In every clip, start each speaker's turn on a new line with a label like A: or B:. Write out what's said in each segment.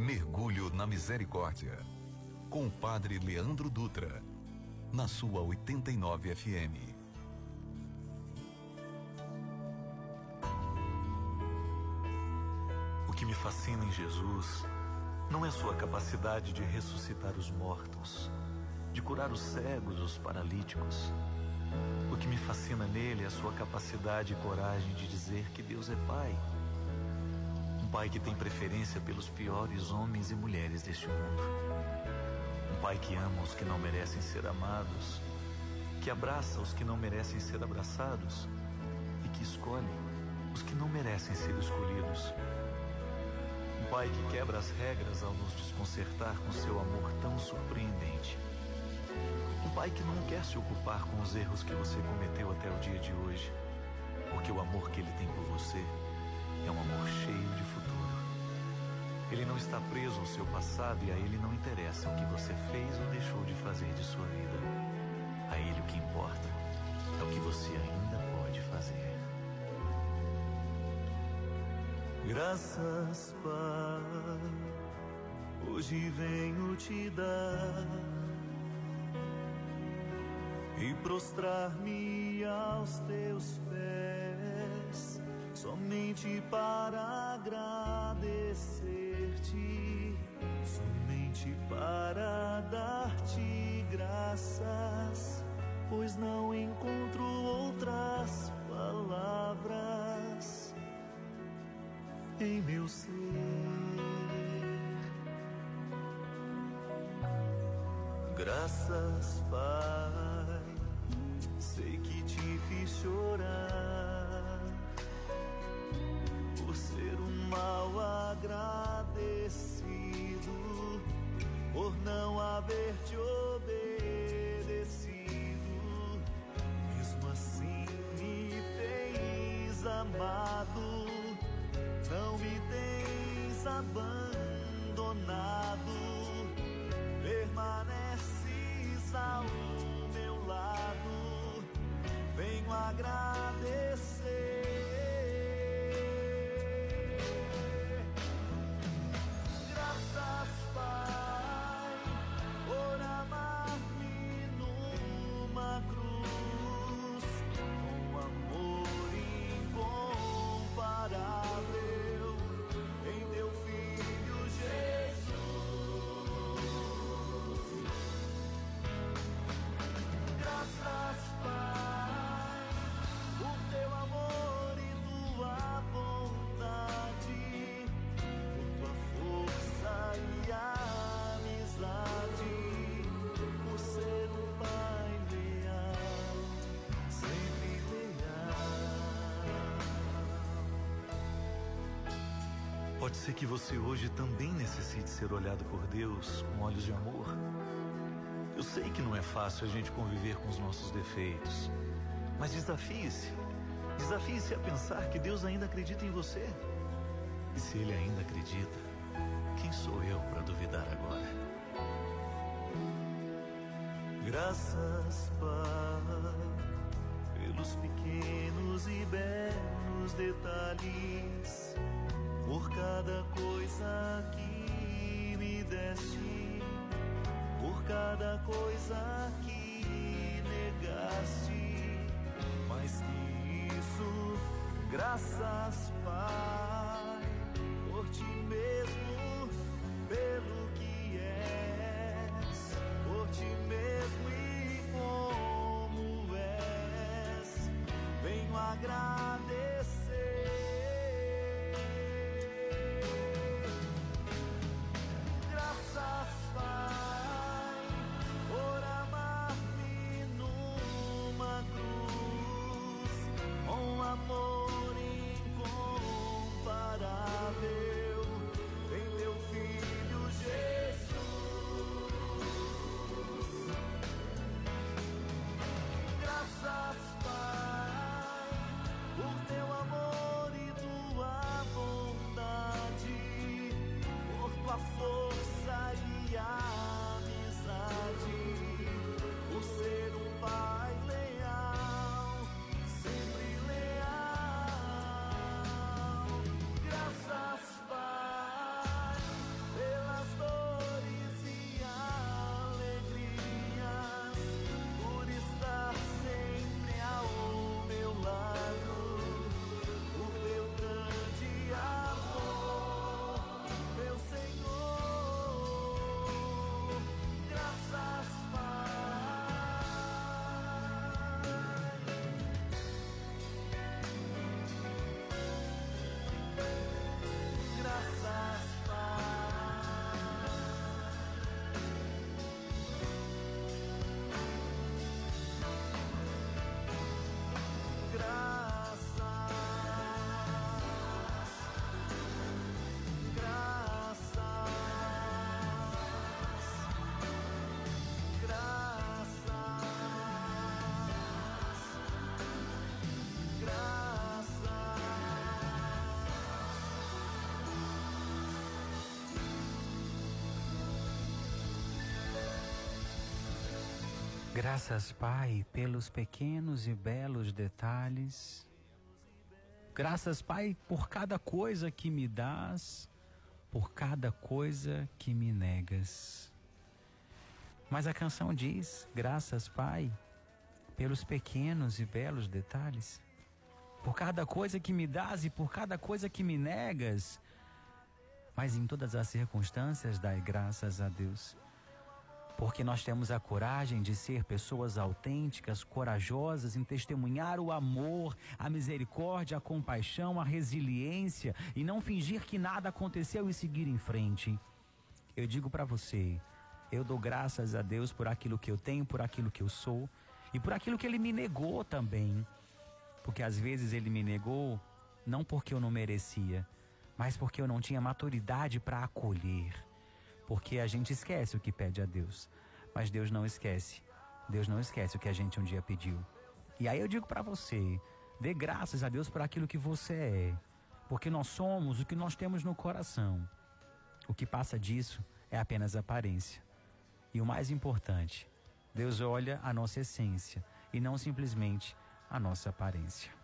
A: Mergulho na Misericórdia. Com o Padre Leandro Dutra. Na sua 89 FM.
B: O que me fascina em Jesus não é sua capacidade de ressuscitar os mortos, de curar os cegos, os paralíticos. O que me fascina nele é a sua capacidade e coragem de dizer que Deus é Pai pai que tem preferência pelos piores homens e mulheres deste mundo. Um pai que ama os que não merecem ser amados, que abraça os que não merecem ser abraçados e que escolhe os que não merecem ser escolhidos. Um pai que quebra as regras ao nos desconcertar com seu amor tão surpreendente. Um pai que não quer se ocupar com os erros que você cometeu até o dia de hoje, porque o amor que ele tem por você é um amor cheio de futuro. Ele não está preso ao seu passado e a ele não interessa o que você fez ou deixou de fazer de sua vida. A ele o que importa é o que você ainda pode fazer. Graças, Pai, hoje venho te dar e prostrar-me aos teus pés somente para pois não encontro outras palavras em meu ser. Graças, Pai, sei que te fiz chorar mal agradecido por não haver te obedecido. Amado, não me tens abandonado, permaneces ao meu lado. Venho agradecer. Pode ser que você hoje também necessite ser olhado por Deus com olhos de amor. Eu sei que não é fácil a gente conviver com os nossos defeitos, mas desafie-se. Desafie-se a pensar que Deus ainda acredita em você. E se Ele ainda acredita, quem sou eu para duvidar agora? Graças, Pai, pelos pequenos e belos detalhes por cada coisa que me deste, por cada coisa que negaste, mais que isso, graças, Pai,
C: Graças, Pai, pelos pequenos e belos detalhes. Graças, Pai, por cada coisa que me dás, por cada coisa que me negas. Mas a canção diz: Graças, Pai, pelos pequenos e belos detalhes, por cada coisa que me dás e por cada coisa que me negas. Mas em todas as circunstâncias, dai graças a Deus porque nós temos a coragem de ser pessoas autênticas, corajosas em testemunhar o amor, a misericórdia, a compaixão, a resiliência e não fingir que nada aconteceu e seguir em frente. Eu digo para você, eu dou graças a Deus por aquilo que eu tenho, por aquilo que eu sou e por aquilo que ele me negou também. Porque às vezes ele me negou não porque eu não merecia, mas porque eu não tinha maturidade para acolher porque a gente esquece o que pede a Deus, mas Deus não esquece. Deus não esquece o que a gente um dia pediu. E aí eu digo para você, dê graças a Deus por aquilo que você é, porque nós somos o que nós temos no coração. O que passa disso é apenas aparência. E o mais importante, Deus olha a nossa essência e não simplesmente a nossa aparência.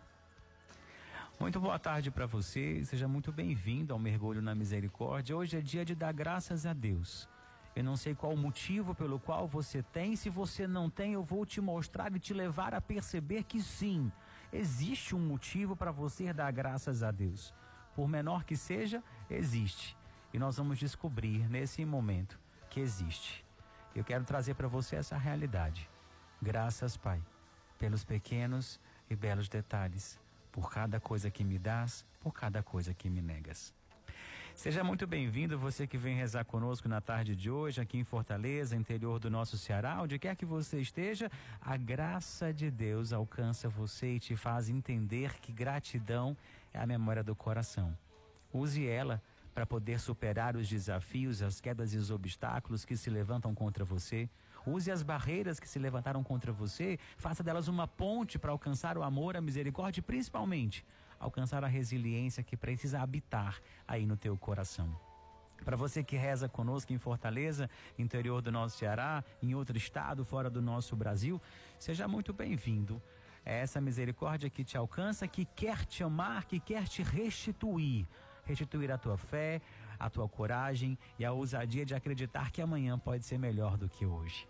C: Muito boa tarde para você, seja muito bem-vindo ao Mergulho na Misericórdia. Hoje é dia de dar graças a Deus. Eu não sei qual o motivo pelo qual você tem, se você não tem, eu vou te mostrar e te levar a perceber que sim, existe um motivo para você dar graças a Deus. Por menor que seja, existe. E nós vamos descobrir nesse momento que existe. Eu quero trazer para você essa realidade. Graças, Pai, pelos pequenos e belos detalhes por cada coisa que me dás, por cada coisa que me negas. Seja muito bem-vindo, você que vem rezar conosco na tarde de hoje, aqui em Fortaleza, interior do nosso Ceará, onde quer que você esteja, a graça de Deus alcança você e te faz entender que gratidão é a memória do coração. Use ela para poder superar os desafios, as quedas e os obstáculos que se levantam contra você. Use as barreiras que se levantaram contra você, faça delas uma ponte para alcançar o amor, a misericórdia e principalmente alcançar a resiliência que precisa habitar aí no teu coração. Para você que reza conosco em Fortaleza, interior do nosso Ceará, em outro estado, fora do nosso Brasil, seja muito bem-vindo. É essa misericórdia que te alcança, que quer te amar, que quer te restituir. Restituir a tua fé, a tua coragem e a ousadia de acreditar que amanhã pode ser melhor do que hoje.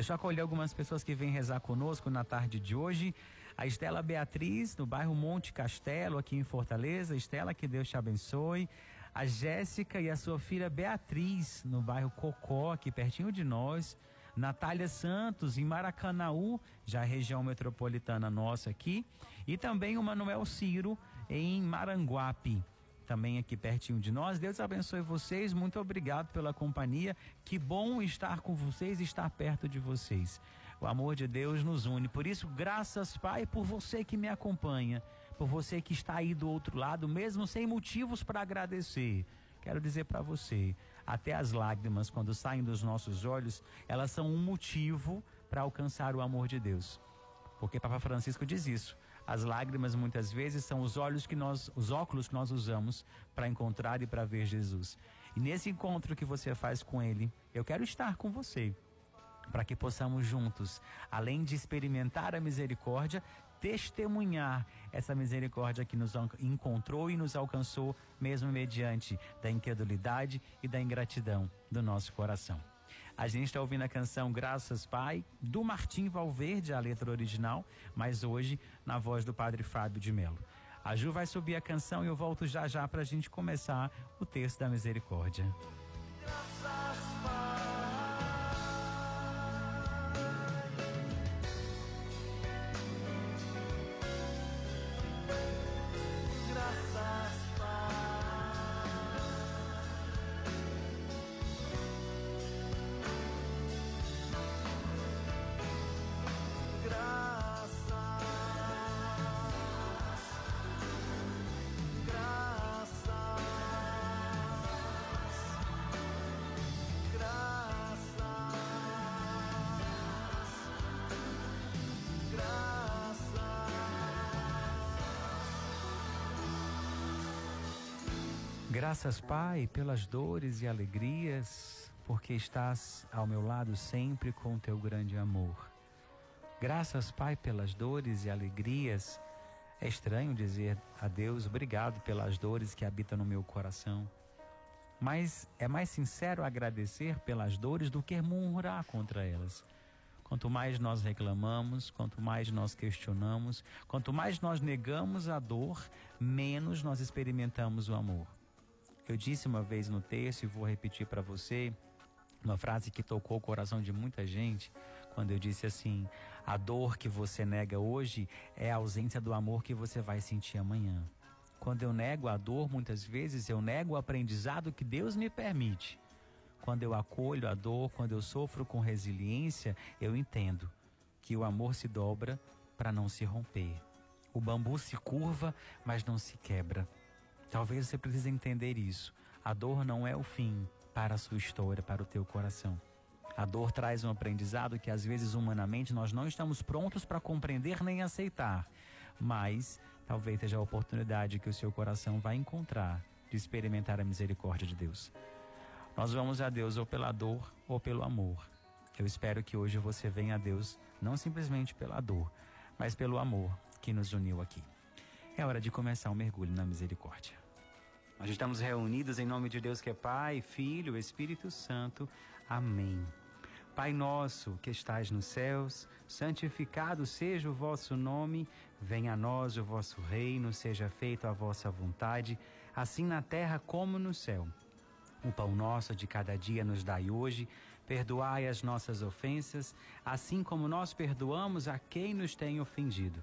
C: Deixa eu acolher algumas pessoas que vêm rezar conosco na tarde de hoje. A Estela Beatriz, no bairro Monte Castelo, aqui em Fortaleza. Estela, que Deus te abençoe. A Jéssica e a sua filha Beatriz, no bairro Cocó, aqui pertinho de nós. Natália Santos, em Maracanaú, já região metropolitana nossa aqui. E também o Manuel Ciro, em Maranguape também aqui pertinho de nós. Deus abençoe vocês. Muito obrigado pela companhia. Que bom estar com vocês e estar perto de vocês. O amor de Deus nos une. Por isso, graças, Pai, por você que me acompanha, por você que está aí do outro lado, mesmo sem motivos para agradecer. Quero dizer para você, até as lágrimas, quando saem dos nossos olhos, elas são um motivo para alcançar o amor de Deus. Porque Papa Francisco diz isso. As lágrimas muitas vezes são os olhos que nós, os óculos que nós usamos para encontrar e para ver Jesus. E nesse encontro que você faz com ele, eu quero estar com você, para que possamos juntos, além de experimentar a misericórdia, testemunhar essa misericórdia que nos encontrou e nos alcançou, mesmo mediante da incredulidade e da ingratidão do nosso coração. A gente está ouvindo a canção Graças Pai, do Martim Valverde, a letra original, mas hoje na voz do Padre Fábio de Melo. A Ju vai subir a canção e eu volto já já para a gente começar o texto da misericórdia. Graças, Pai, pelas dores e alegrias, porque estás ao meu lado sempre com teu grande amor. Graças, Pai, pelas dores e alegrias. É estranho dizer a Deus obrigado pelas dores que habitam no meu coração. Mas é mais sincero agradecer pelas dores do que murmurar contra elas. Quanto mais nós reclamamos, quanto mais nós questionamos, quanto mais nós negamos a dor, menos nós experimentamos o amor. Eu disse uma vez no texto e vou repetir para você uma frase que tocou o coração de muita gente, quando eu disse assim: a dor que você nega hoje é a ausência do amor que você vai sentir amanhã. Quando eu nego a dor, muitas vezes eu nego o aprendizado que Deus me permite. Quando eu acolho a dor, quando eu sofro com resiliência, eu entendo que o amor se dobra para não se romper. O bambu se curva, mas não se quebra. Talvez você precise entender isso. A dor não é o fim para a sua história, para o teu coração. A dor traz um aprendizado que às vezes humanamente nós não estamos prontos para compreender nem aceitar, mas talvez seja a oportunidade que o seu coração vai encontrar de experimentar a misericórdia de Deus. Nós vamos a Deus ou pela dor ou pelo amor. Eu espero que hoje você venha a Deus não simplesmente pela dor, mas pelo amor que nos uniu aqui. É hora de começar o um mergulho na misericórdia. Nós estamos reunidos em nome de Deus que é Pai, Filho, Espírito Santo. Amém. Pai nosso que estais nos céus, santificado seja o vosso nome, venha a nós o vosso reino, seja feita a vossa vontade, assim na terra como no céu. O pão nosso de cada dia nos dai hoje, perdoai as nossas ofensas, assim como nós perdoamos a quem nos tem ofendido,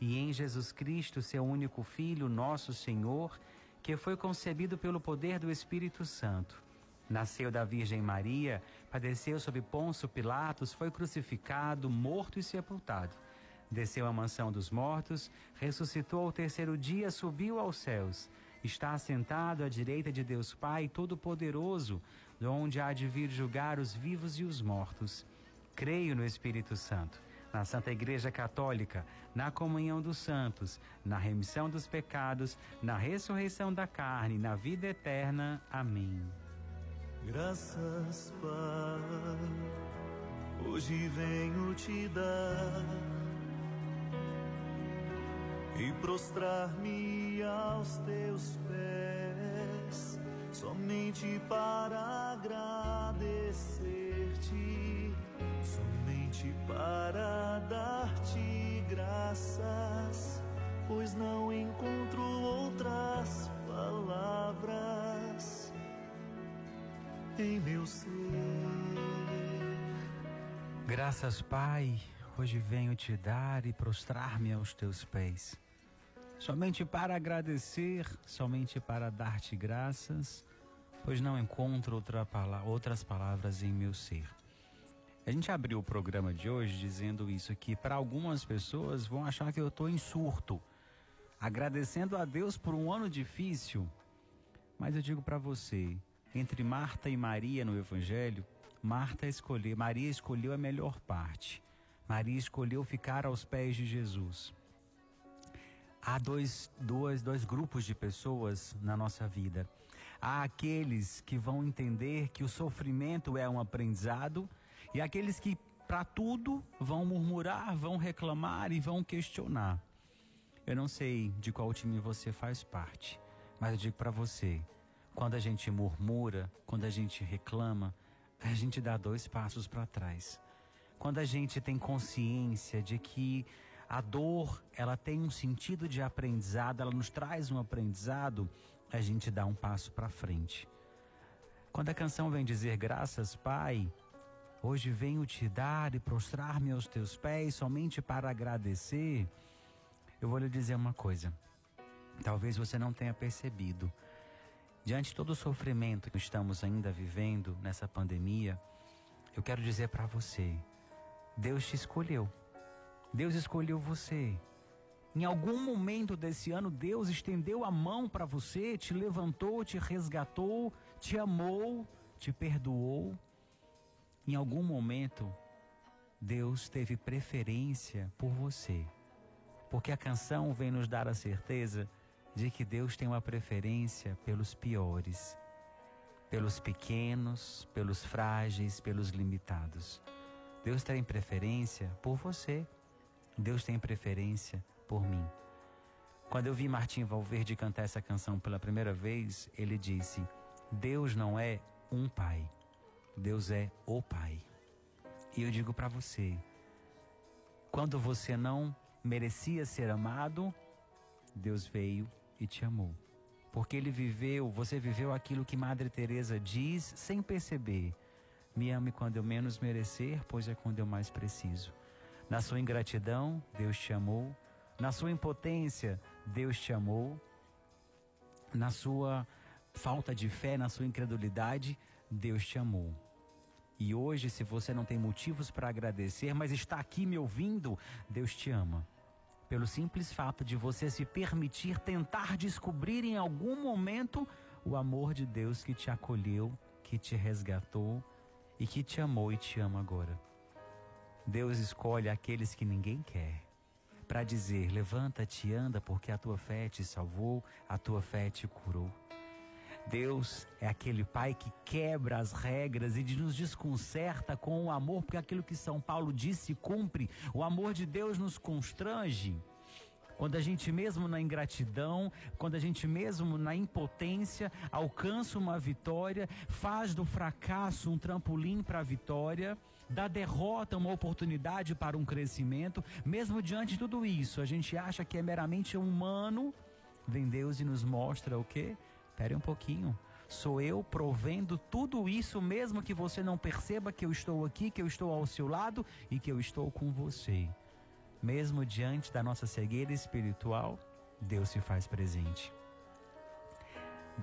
C: e em Jesus Cristo, seu único Filho, nosso Senhor, que foi concebido pelo poder do Espírito Santo Nasceu da Virgem Maria, padeceu sob Ponço Pilatos, foi crucificado, morto e sepultado. Desceu à mansão dos mortos, ressuscitou ao terceiro dia, subiu aos céus. Está assentado à direita de Deus Pai Todo-Poderoso, de onde há de vir julgar os vivos e os mortos. Creio no Espírito Santo, na Santa Igreja Católica, na comunhão dos santos, na remissão dos pecados, na ressurreição da carne, na vida eterna. Amém.
B: Graças, Pai, hoje venho te dar e prostrar-me aos teus pés, somente para agradecer-te, somente para dar-te graças, pois não encontro outras palavras em meu ser.
C: Graças, Pai, hoje venho te dar e prostrar-me aos teus pés. Somente para agradecer, somente para dar-te graças, pois não encontro outra outras palavras em meu ser. A gente abriu o programa de hoje dizendo isso que para algumas pessoas vão achar que eu estou em surto, agradecendo a Deus por um ano difícil. Mas eu digo para você, entre Marta e Maria no Evangelho, Marta escolheu, Maria escolheu a melhor parte. Maria escolheu ficar aos pés de Jesus. Há dois, dois, dois grupos de pessoas na nossa vida. Há aqueles que vão entender que o sofrimento é um aprendizado e aqueles que, para tudo, vão murmurar, vão reclamar e vão questionar. Eu não sei de qual time você faz parte, mas eu digo para você: quando a gente murmura, quando a gente reclama, a gente dá dois passos para trás. Quando a gente tem consciência de que a dor, ela tem um sentido de aprendizado, ela nos traz um aprendizado, a gente dá um passo para frente. Quando a canção vem dizer graças, Pai, hoje venho te dar e prostrar-me aos teus pés somente para agradecer, eu vou lhe dizer uma coisa. Talvez você não tenha percebido, Diante de todo o sofrimento que estamos ainda vivendo nessa pandemia, eu quero dizer para você: Deus te escolheu. Deus escolheu você Em algum momento desse ano, Deus estendeu a mão para você, te levantou, te resgatou, te amou, te perdoou. Em algum momento, Deus teve preferência por você. Porque a canção vem nos dar a certeza de que Deus tem uma preferência pelos piores, pelos pequenos, pelos frágeis, pelos limitados. Deus tem preferência por você. Deus tem preferência por mim. Quando eu vi Martim Valverde cantar essa canção pela primeira vez, ele disse: Deus não é um pai, Deus é o pai. E eu digo para você, quando você não merecia ser amado, Deus veio e te amou. Porque ele viveu, você viveu aquilo que Madre Teresa diz sem perceber. Me ame quando eu menos merecer, pois é quando eu mais preciso. Na sua ingratidão, Deus te amou. Na sua impotência, Deus te amou. Na sua falta de fé, na sua incredulidade, Deus te amou. E hoje, se você não tem motivos para agradecer, mas está aqui me ouvindo, Deus te ama. Pelo simples fato de você se permitir tentar descobrir em algum momento o amor de Deus que te acolheu, que te resgatou e que te amou e te ama agora. Deus escolhe aqueles que ninguém quer para dizer: levanta-te anda, porque a tua fé te salvou, a tua fé te curou. Deus é aquele pai que quebra as regras e nos desconcerta com o amor, porque aquilo que São Paulo disse cumpre. O amor de Deus nos constrange. Quando a gente mesmo na ingratidão, quando a gente mesmo na impotência alcança uma vitória, faz do fracasso um trampolim para a vitória, da derrota uma oportunidade para um crescimento, mesmo diante de tudo isso, a gente acha que é meramente humano, vem Deus e nos mostra o quê? Espere um pouquinho. Sou eu provendo tudo isso, mesmo que você não perceba que eu estou aqui, que eu estou ao seu lado e que eu estou com você. Mesmo diante da nossa cegueira espiritual, Deus se faz presente.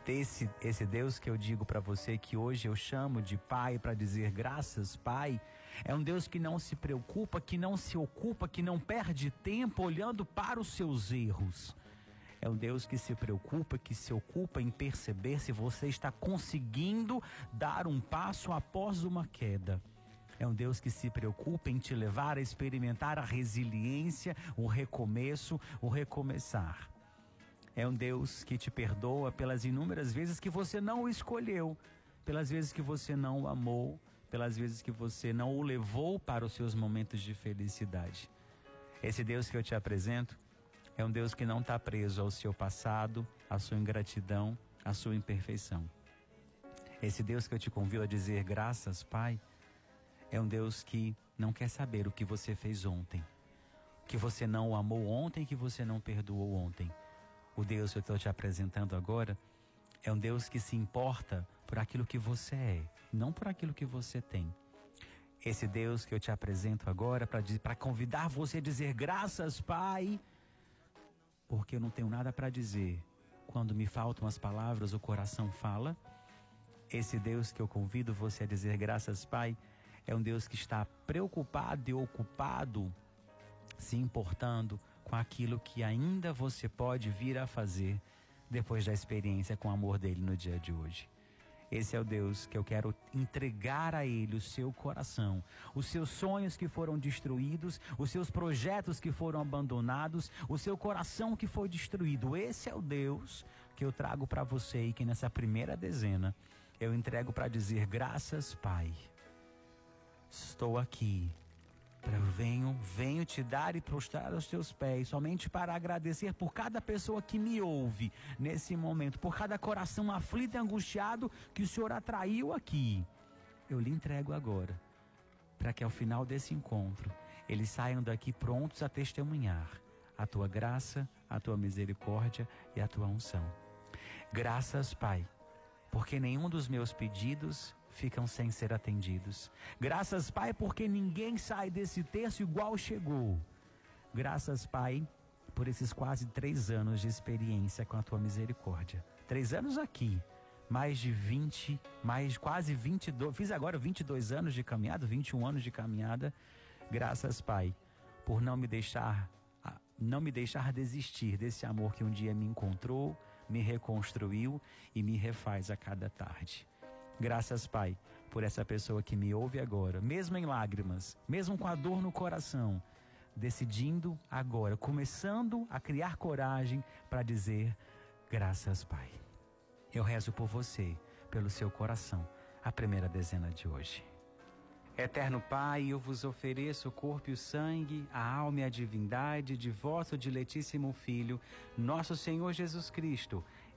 C: Desse, esse Deus que eu digo para você que hoje eu chamo de Pai para dizer graças, Pai, é um Deus que não se preocupa, que não se ocupa, que não perde tempo olhando para os seus erros. É um Deus que se preocupa, que se ocupa em perceber se você está conseguindo dar um passo após uma queda. É um Deus que se preocupa em te levar a experimentar a resiliência, o recomeço, o recomeçar. É um Deus que te perdoa pelas inúmeras vezes que você não o escolheu, pelas vezes que você não o amou, pelas vezes que você não o levou para os seus momentos de felicidade. Esse Deus que eu te apresento é um Deus que não está preso ao seu passado, à sua ingratidão, à sua imperfeição. Esse Deus que eu te convido a dizer graças, Pai, é um Deus que não quer saber o que você fez ontem, que você não amou ontem, que você não perdoou ontem. O Deus que eu estou te apresentando agora é um Deus que se importa por aquilo que você é, não por aquilo que você tem. Esse Deus que eu te apresento agora para convidar você a dizer graças, Pai, porque eu não tenho nada para dizer. Quando me faltam as palavras, o coração fala. Esse Deus que eu convido você a dizer graças, Pai, é um Deus que está preocupado e ocupado, se importando com aquilo que ainda você pode vir a fazer depois da experiência com o amor dele no dia de hoje. Esse é o Deus que eu quero entregar a Ele o seu coração, os seus sonhos que foram destruídos, os seus projetos que foram abandonados, o seu coração que foi destruído. Esse é o Deus que eu trago para você e que nessa primeira dezena eu entrego para dizer: graças, Pai. Estou aqui eu venho, venho te dar e prostrar aos teus pés, somente para agradecer por cada pessoa que me ouve nesse momento, por cada coração aflito e angustiado que o Senhor atraiu aqui. Eu lhe entrego agora, para que ao final desse encontro eles saiam daqui prontos a testemunhar a tua graça, a tua misericórdia e a tua unção. Graças, Pai, porque nenhum dos meus pedidos ficam sem ser atendidos. Graças, Pai, porque ninguém sai desse terço igual chegou. Graças, Pai, por esses quase três anos de experiência com a tua misericórdia. Três anos aqui, mais de 20, mais quase 22, fiz agora 22 anos de caminhada, 21 anos de caminhada. Graças, Pai, por não me deixar não me deixar desistir desse amor que um dia me encontrou, me reconstruiu e me refaz a cada tarde. Graças, Pai, por essa pessoa que me ouve agora, mesmo em lágrimas, mesmo com a dor no coração, decidindo agora, começando a criar coragem para dizer: Graças, Pai. Eu rezo por você, pelo seu coração, a primeira dezena de hoje. Eterno Pai, eu vos ofereço o corpo e o sangue, a alma e a divindade de vosso diletíssimo Filho, nosso Senhor Jesus Cristo,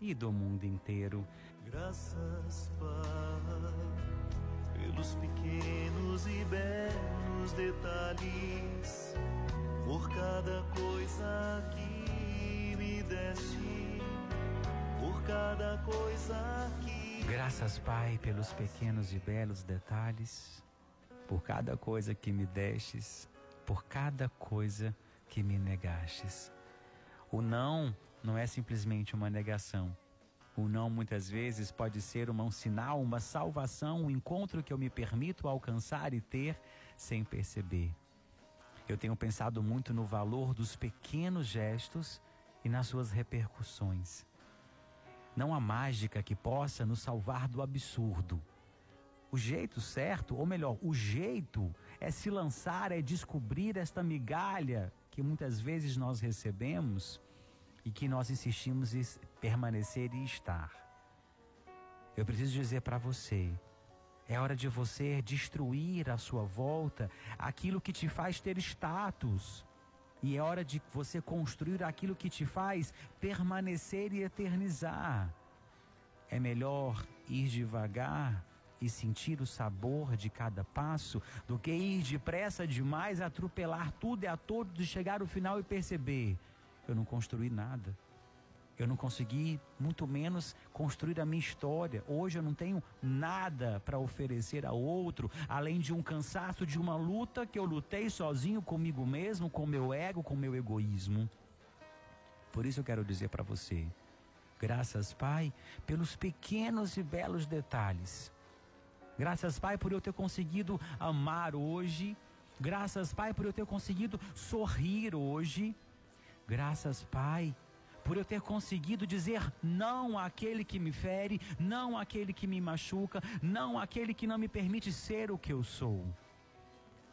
C: e do mundo inteiro.
B: Graças, Pai, pelos pequenos e belos detalhes, por cada coisa que me deste, por cada coisa que
C: Graças, Pai, pelos pequenos e belos detalhes, por cada coisa que me destes, por cada coisa que me negastes. O não não é simplesmente uma negação. O não muitas vezes pode ser uma, um sinal, uma salvação, um encontro que eu me permito alcançar e ter sem perceber. Eu tenho pensado muito no valor dos pequenos gestos e nas suas repercussões. Não há mágica que possa nos salvar do absurdo. O jeito certo, ou melhor, o jeito é se lançar, é descobrir esta migalha que muitas vezes nós recebemos e que nós insistimos em permanecer e estar. Eu preciso dizer para você, é hora de você destruir à sua volta aquilo que te faz ter status. E é hora de você construir aquilo que te faz permanecer e eternizar. É melhor ir devagar e sentir o sabor de cada passo do que ir depressa demais, atropelar tudo e a todos e chegar ao final e perceber: eu não construí nada. Eu não consegui, muito menos, construir a minha história. Hoje eu não tenho nada para oferecer a outro, além de um cansaço de uma luta que eu lutei sozinho comigo mesmo, com meu ego, com meu egoísmo. Por isso eu quero dizer para você: graças, Pai, pelos pequenos e belos detalhes. Graças, Pai, por eu ter conseguido amar hoje. Graças, Pai, por eu ter conseguido sorrir hoje. Graças, Pai, por eu ter conseguido dizer não àquele que me fere, não àquele que me machuca, não àquele que não me permite ser o que eu sou.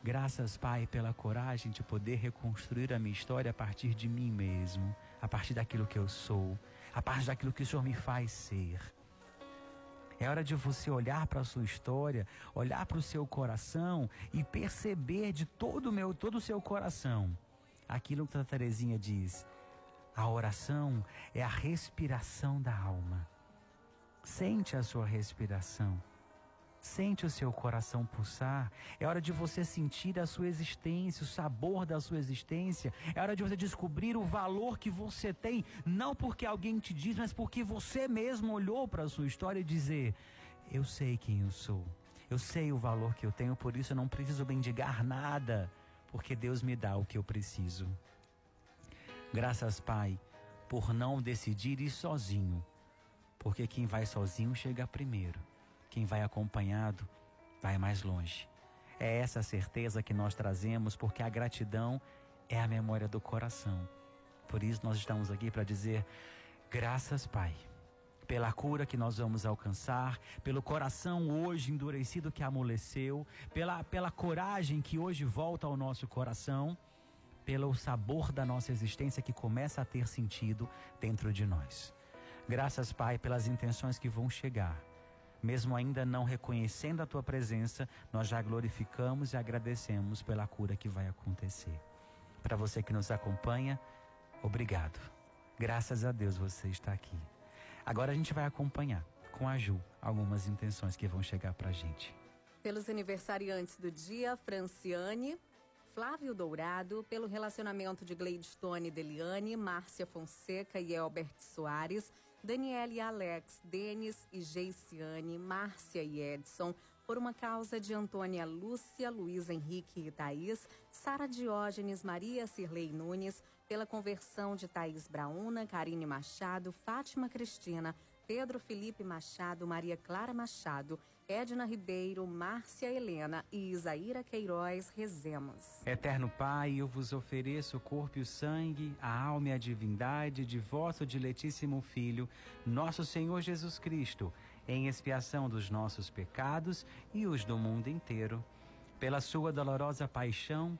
C: Graças, Pai, pela coragem de poder reconstruir a minha história a partir de mim mesmo, a partir daquilo que eu sou, a partir daquilo que o Senhor me faz ser. É hora de você olhar para a sua história, olhar para o seu coração e perceber de todo o meu, todo o seu coração aquilo que a Terezinha diz: a oração é a respiração da alma. Sente a sua respiração. Sente o seu coração pulsar. É hora de você sentir a sua existência, o sabor da sua existência. É hora de você descobrir o valor que você tem, não porque alguém te diz, mas porque você mesmo olhou para a sua história e dizer: Eu sei quem eu sou. Eu sei o valor que eu tenho, por isso eu não preciso mendigar nada, porque Deus me dá o que eu preciso. Graças, Pai, por não decidir ir sozinho, porque quem vai sozinho chega primeiro, quem vai acompanhado vai mais longe. É essa certeza que nós trazemos, porque a gratidão é a memória do coração. Por isso nós estamos aqui para dizer: graças, Pai, pela cura que nós vamos alcançar, pelo coração hoje endurecido que amoleceu, pela, pela coragem que hoje volta ao nosso coração pelo sabor da nossa existência que começa a ter sentido dentro de nós. Graças, Pai, pelas intenções que vão chegar. Mesmo ainda não reconhecendo a tua presença, nós já glorificamos e agradecemos pela cura que vai acontecer. Para você que nos acompanha, obrigado. Graças a Deus você está aqui. Agora a gente vai acompanhar com a Ju algumas intenções que vão chegar para a gente.
D: Pelos aniversariantes do dia, Franciane, Flávio Dourado, pelo relacionamento de Gleidstone e Deliane, Márcia Fonseca e Elbert Soares, Daniela e Alex, Denis e Geiciane, Márcia e Edson, por uma causa de Antônia Lúcia, Luiz Henrique e Thaís, Sara Diógenes, Maria Cirlei Nunes, pela conversão de Thaís Brauna, Karine Machado, Fátima Cristina, Pedro Felipe Machado, Maria Clara Machado, Edna Ribeiro, Márcia Helena e Isaíra Queiroz, rezemos.
C: Eterno Pai, eu vos ofereço o corpo e o sangue, a alma e a divindade de vosso diletíssimo Filho, nosso Senhor Jesus Cristo, em expiação dos nossos pecados e os do mundo inteiro. Pela sua dolorosa paixão,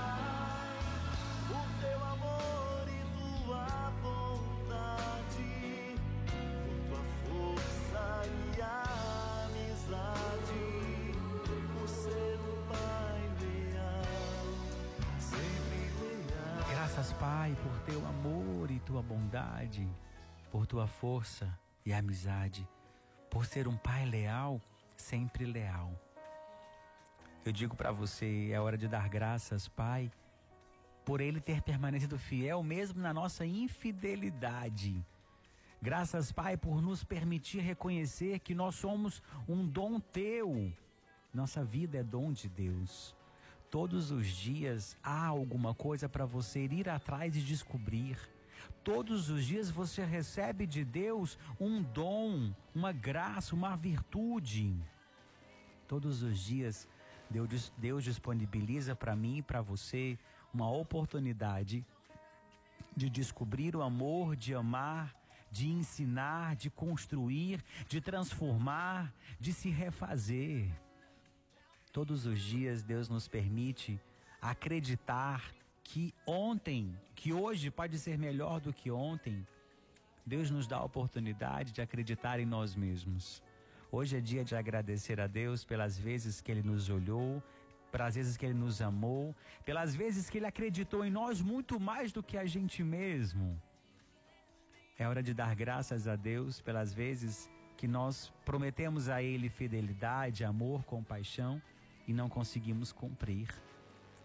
C: Pai, por teu amor e tua bondade, por tua força e amizade, por ser um Pai leal, sempre leal. Eu digo para você, é hora de dar graças, Pai, por Ele ter permanecido fiel mesmo na nossa infidelidade. Graças, Pai, por nos permitir reconhecer que nós somos um dom teu. Nossa vida é dom de Deus. Todos os dias há alguma coisa para você ir atrás e descobrir. Todos os dias você recebe de Deus um dom, uma graça, uma virtude. Todos os dias Deus, Deus disponibiliza para mim e para você uma oportunidade de descobrir o amor, de amar, de ensinar, de construir, de transformar, de se refazer. Todos os dias Deus nos permite acreditar que ontem, que hoje pode ser melhor do que ontem. Deus nos dá a oportunidade de acreditar em nós mesmos. Hoje é dia de agradecer a Deus pelas vezes que Ele nos olhou, pelas vezes que Ele nos amou, pelas vezes que Ele acreditou em nós muito mais do que a gente mesmo. É hora de dar graças a Deus pelas vezes que nós prometemos a Ele fidelidade, amor, compaixão e não conseguimos cumprir.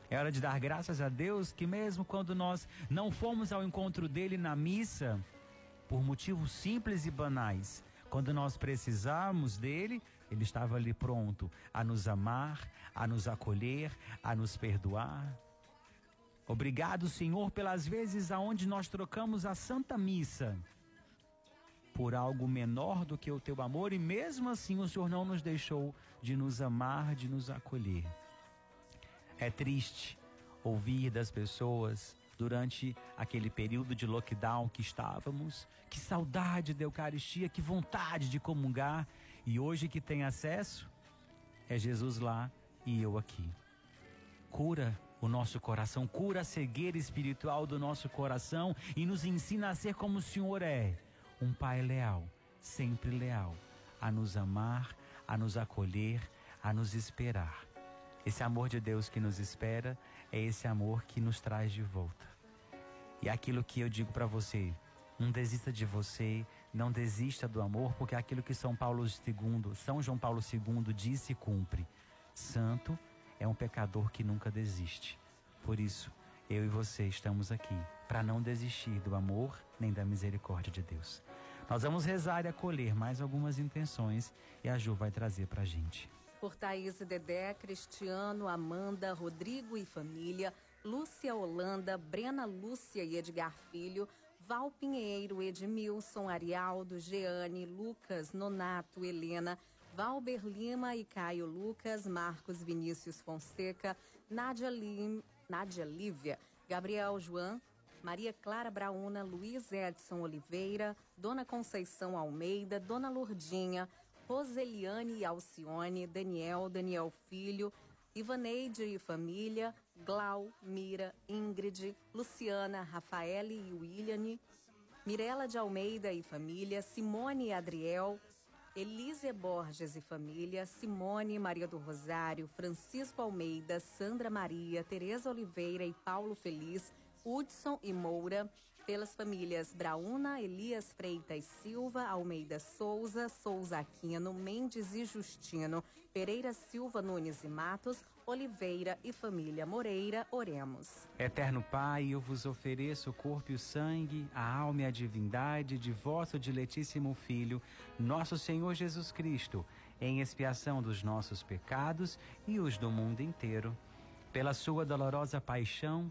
C: É hora de dar graças a Deus que, mesmo quando nós não fomos ao encontro dele na missa, por motivos simples e banais, quando nós precisamos dele, ele estava ali pronto a nos amar, a nos acolher, a nos perdoar. Obrigado, Senhor, pelas vezes aonde nós trocamos a Santa Missa por algo menor do que o teu amor e mesmo assim o Senhor não nos deixou de nos amar, de nos acolher. É triste ouvir das pessoas durante aquele período de lockdown que estávamos, que saudade da Eucaristia, que vontade de comungar, e hoje que tem acesso, é Jesus lá e eu aqui. Cura o nosso coração, cura a cegueira espiritual do nosso coração e nos ensina a ser como o Senhor é um pai leal, sempre leal, a nos amar, a nos acolher, a nos esperar. Esse amor de Deus que nos espera é esse amor que nos traz de volta. E aquilo que eu digo para você, Não desista de você, não desista do amor, porque aquilo que São Paulo II, São João Paulo II disse e cumpre. Santo é um pecador que nunca desiste. Por isso, eu e você estamos aqui para não desistir do amor nem da misericórdia de Deus. Nós vamos rezar e acolher mais algumas intenções e a Ju vai trazer para a gente.
D: Por Thaís Dedé, Cristiano, Amanda, Rodrigo e família, Lúcia Holanda, Brena Lúcia e Edgar Filho, Val Pinheiro, Edmilson, Arialdo, Jeane, Lucas, Nonato, Helena, Valber Lima e Caio Lucas, Marcos Vinícius Fonseca, Nádia, Lim, Nádia Lívia, Gabriel João, Maria Clara Brauna, Luiz Edson Oliveira, Dona Conceição Almeida, Dona Lourdinha, Roseliane Alcione, Daniel, Daniel Filho, Ivaneide e família, Glau, Mira, Ingrid, Luciana, Rafaele e William, Mirela de Almeida e família, Simone e Adriel, Elise Borges e família, Simone Maria do Rosário, Francisco Almeida, Sandra Maria, Tereza Oliveira e Paulo Feliz, Hudson e Moura, pelas famílias Brauna, Elias Freitas Silva, Almeida Souza, Souza Aquino, Mendes e Justino, Pereira Silva Nunes e Matos, Oliveira e família Moreira, oremos.
C: Eterno Pai, eu vos ofereço o corpo e o sangue, a alma e a divindade de vosso diletíssimo Filho, nosso Senhor Jesus Cristo, em expiação dos nossos pecados e os do mundo inteiro. Pela sua dolorosa paixão,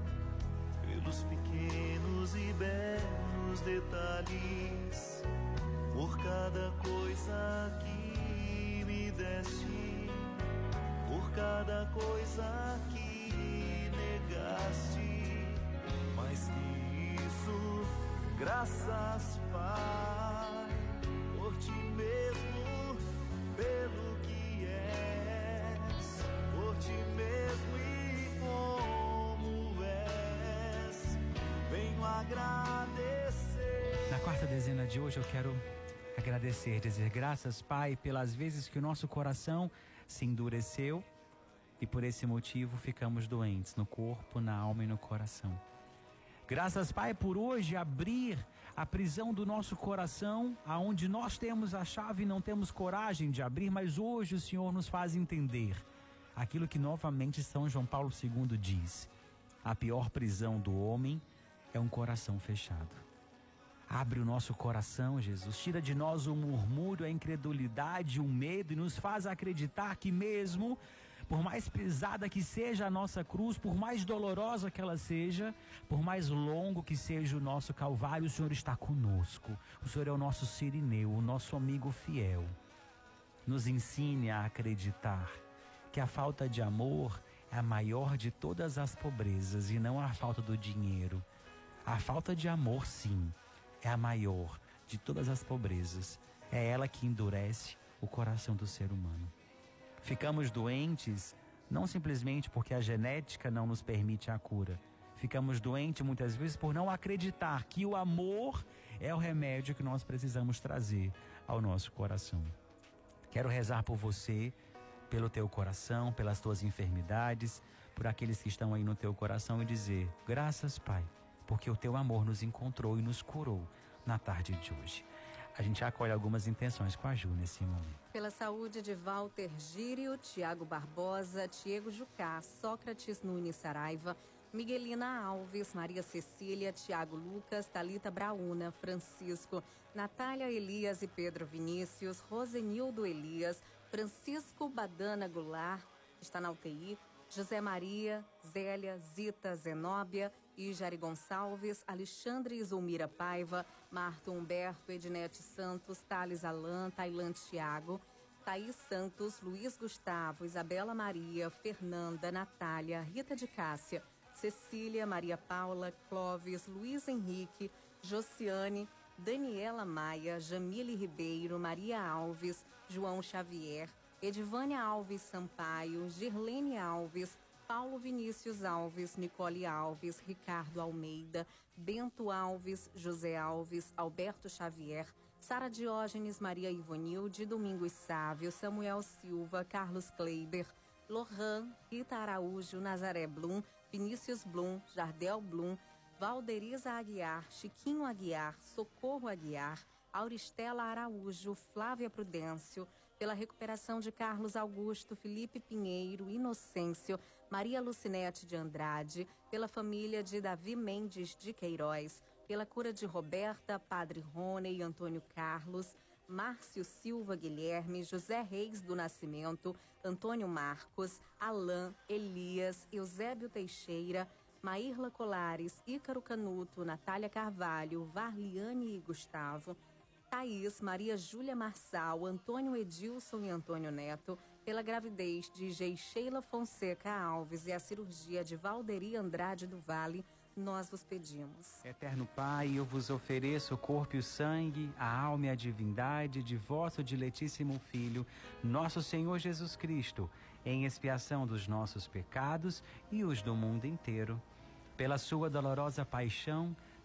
B: pelos pequenos e belos detalhes, por cada coisa que me deste, por cada coisa que negaste, mais que isso, graças, Pai, por ti mesmo, pelo que és, por ti mesmo agradecer.
C: Na quarta dezena de hoje eu quero agradecer, dizer graças, Pai, pelas vezes que o nosso coração se endureceu e por esse motivo ficamos doentes no corpo, na alma e no coração. Graças, Pai, por hoje abrir a prisão do nosso coração, aonde nós temos a chave e não temos coragem de abrir, mas hoje o Senhor nos faz entender aquilo que novamente São João Paulo II diz: a pior prisão do homem é um coração fechado. Abre o nosso coração, Jesus. Tira de nós o murmúrio, a incredulidade, o medo e nos faz acreditar que, mesmo por mais pesada que seja a nossa cruz, por mais dolorosa que ela seja, por mais longo que seja o nosso calvário, o Senhor está conosco. O Senhor é o nosso sirineu, o nosso amigo fiel. Nos ensine a acreditar que a falta de amor é a maior de todas as pobrezas e não a falta do dinheiro. A falta de amor, sim, é a maior de todas as pobrezas. É ela que endurece o coração do ser humano. Ficamos doentes não simplesmente porque a genética não nos permite a cura. Ficamos doentes muitas vezes por não acreditar que o amor é o remédio que nós precisamos trazer ao nosso coração. Quero rezar por você, pelo teu coração, pelas tuas enfermidades, por aqueles que estão aí no teu coração e dizer: graças, Pai porque o teu amor nos encontrou e nos curou na tarde de hoje. A gente acolhe algumas intenções com a Ju nesse momento.
D: Pela saúde de Walter Gírio, Tiago Barbosa, Diego Jucá, Sócrates Nunes Saraiva, Miguelina Alves, Maria Cecília, Tiago Lucas, Talita Brauna, Francisco, Natália Elias e Pedro Vinícius, Rosenildo Elias, Francisco Badana Goulart, está na UTI, José Maria, Zélia, Zita, Zenóbia e Jari Gonçalves, Alexandre Zulmira Paiva, Marto Humberto, Ednete Santos, Thales Alan, Tailã Tiago, Thaís Santos, Luiz Gustavo, Isabela Maria, Fernanda, Natália, Rita de Cássia, Cecília, Maria Paula, Clóvis, Luiz Henrique, Josiane, Daniela Maia, Jamile Ribeiro, Maria Alves, João Xavier, Edvânia Alves Sampaio, Girlene Alves, Paulo Vinícius Alves, Nicole Alves, Ricardo Almeida, Bento Alves, José Alves, Alberto Xavier, Sara Diógenes, Maria Ivonilde, Domingos Sávio, Samuel Silva, Carlos Kleiber, Lohan, Rita Araújo, Nazaré Blum, Vinícius Blum, Jardel Blum, Valderiza Aguiar, Chiquinho Aguiar, Socorro Aguiar, Auristela Araújo, Flávia Prudêncio, pela recuperação de Carlos Augusto, Felipe Pinheiro, Inocêncio, Maria Lucinete de Andrade, pela família de Davi Mendes de Queiroz, pela cura de Roberta, Padre Rony e Antônio Carlos, Márcio Silva Guilherme, José Reis do Nascimento, Antônio Marcos, Alain, Elias, Eusébio Teixeira, Maírla Colares, Ícaro Canuto, Natália Carvalho, Varliane e Gustavo, Thaís, Maria Júlia Marçal, Antônio Edilson e Antônio Neto, pela gravidez de Geixeila Fonseca Alves e a cirurgia de Valderi Andrade do Vale, nós vos pedimos.
C: Eterno Pai, eu vos ofereço o corpo e o sangue, a alma e a divindade de vosso diletíssimo Filho, nosso Senhor Jesus Cristo, em expiação dos nossos pecados e os do mundo inteiro. Pela sua dolorosa paixão,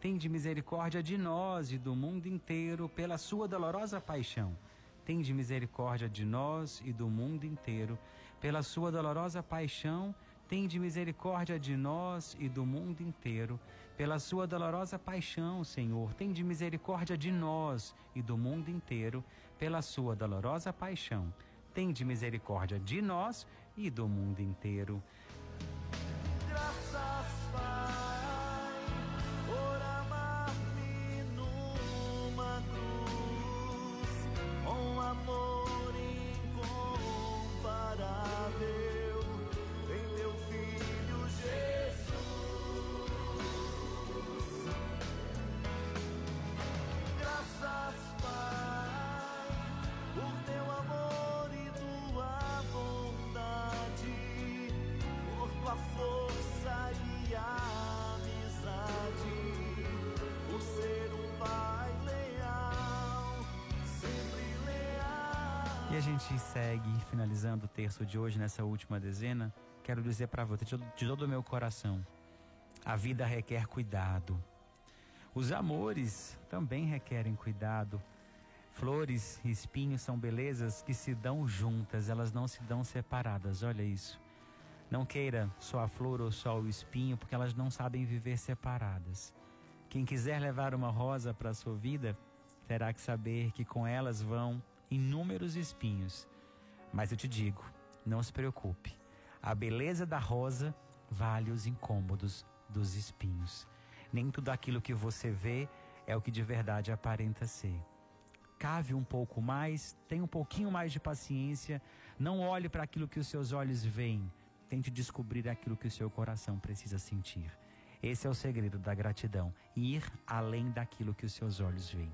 C: Tende misericórdia de nós e do mundo inteiro, pela sua dolorosa paixão. Tende misericórdia de nós e do mundo inteiro, pela sua dolorosa paixão Tende misericórdia de nós e do mundo inteiro. Pela sua dolorosa paixão, Senhor, tende misericórdia de nós e do mundo inteiro. Pela sua dolorosa paixão, tende misericórdia de nós e do mundo inteiro. Segue finalizando o terço de hoje, nessa última dezena, quero dizer para você de todo o meu coração: a vida requer cuidado. Os amores também requerem cuidado. Flores e espinhos são belezas que se dão juntas, elas não se dão separadas. Olha isso. Não queira só a flor ou só o espinho, porque elas não sabem viver separadas. Quem quiser levar uma rosa para sua vida, terá que saber que com elas vão inúmeros espinhos. Mas eu te digo, não se preocupe. A beleza da rosa vale os incômodos dos espinhos. Nem tudo aquilo que você vê é o que de verdade aparenta ser. Cave um pouco mais, tenha um pouquinho mais de paciência, não olhe para aquilo que os seus olhos veem, tente descobrir aquilo que o seu coração precisa sentir. Esse é o segredo da gratidão, ir além daquilo que os seus olhos veem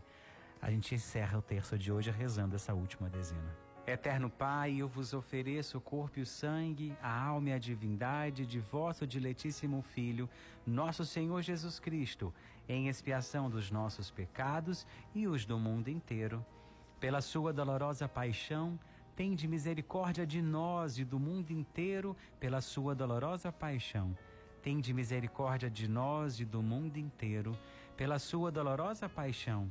C: a gente encerra o terço de hoje rezando essa última dezena. Eterno Pai, eu vos ofereço o corpo e o sangue, a alma e a divindade de vosso diletíssimo Filho, nosso Senhor Jesus Cristo, em expiação dos nossos pecados e os do mundo inteiro. Pela sua dolorosa paixão, tende misericórdia de nós e do mundo inteiro, pela sua dolorosa paixão tende misericórdia de nós e do mundo inteiro, pela sua dolorosa paixão.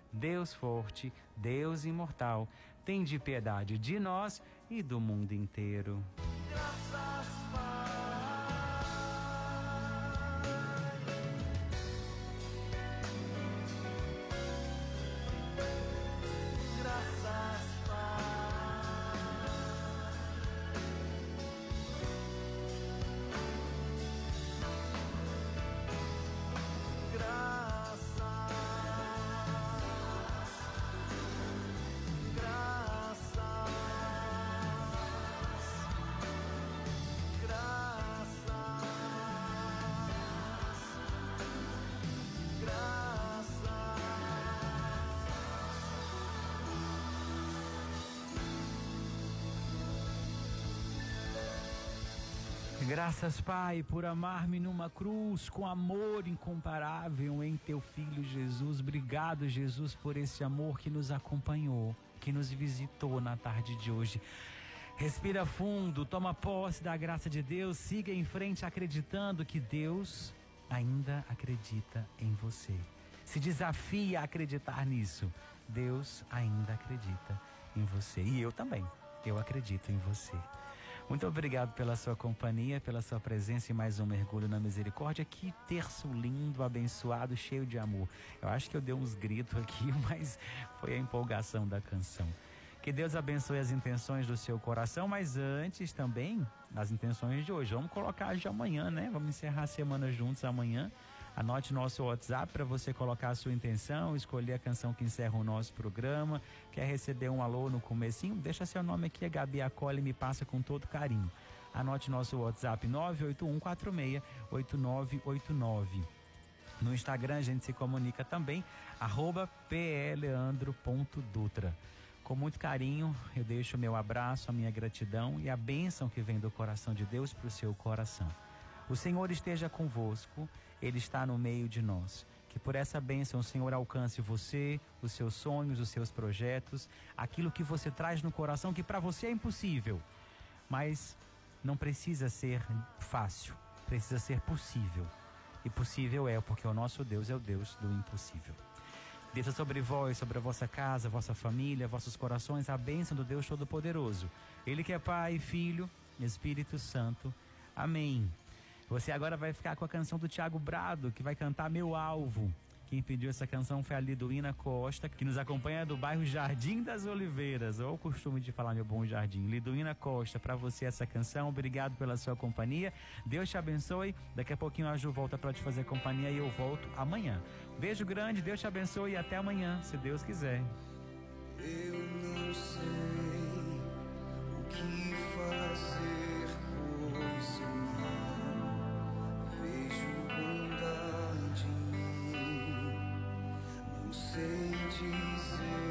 C: Forte, Deus Imortal. Tende piedade de nós e do mundo inteiro. Graças Graças, Pai, por amar-me numa cruz com amor incomparável em teu filho Jesus. Obrigado, Jesus, por esse amor que nos acompanhou, que nos visitou na tarde de hoje. Respira fundo, toma posse da graça de Deus, siga em frente acreditando que Deus ainda acredita em você. Se desafia a acreditar nisso. Deus ainda acredita em você. E eu também. Eu acredito em você. Muito obrigado pela sua companhia, pela sua presença e mais um mergulho na misericórdia. Que terço lindo, abençoado, cheio de amor. Eu acho que eu dei uns gritos aqui, mas foi a empolgação da canção. Que Deus abençoe as intenções do seu coração, mas antes também as intenções de hoje. Vamos colocar de amanhã, né? Vamos encerrar a semana juntos amanhã. Anote nosso WhatsApp para você colocar a sua intenção, escolher a canção que encerra o nosso programa. Quer receber um alô no comecinho? Deixa seu nome aqui, a Gabi acolhe e me passa com todo carinho. Anote nosso WhatsApp 981468989. No Instagram a gente se comunica também, arroba pleandro.dutra. Com muito carinho, eu deixo o meu abraço, a minha gratidão e a bênção que vem do coração de Deus para o seu coração. O Senhor esteja convosco ele está no meio de nós. Que por essa bênção o Senhor alcance você, os seus sonhos, os seus projetos, aquilo que você traz no coração que para você é impossível. Mas não precisa ser fácil, precisa ser possível. E possível é porque o nosso Deus é o Deus do impossível. Desça sobre vós, sobre a vossa casa, vossa família, vossos corações, a bênção do Deus Todo-Poderoso. Ele que é Pai, Filho Espírito Santo. Amém. Você agora vai ficar com a canção do Tiago Brado, que vai cantar Meu Alvo. Quem pediu essa canção foi a Liduína Costa, que nos acompanha do bairro Jardim das Oliveiras. Ou o costume de falar, meu bom jardim. Liduína Costa, para você essa canção. Obrigado pela sua companhia. Deus te abençoe. Daqui a pouquinho a Ju volta para te fazer companhia e eu volto amanhã. Beijo grande, Deus te abençoe e até amanhã, se Deus quiser. Eu não sei o que fazer. Jesus.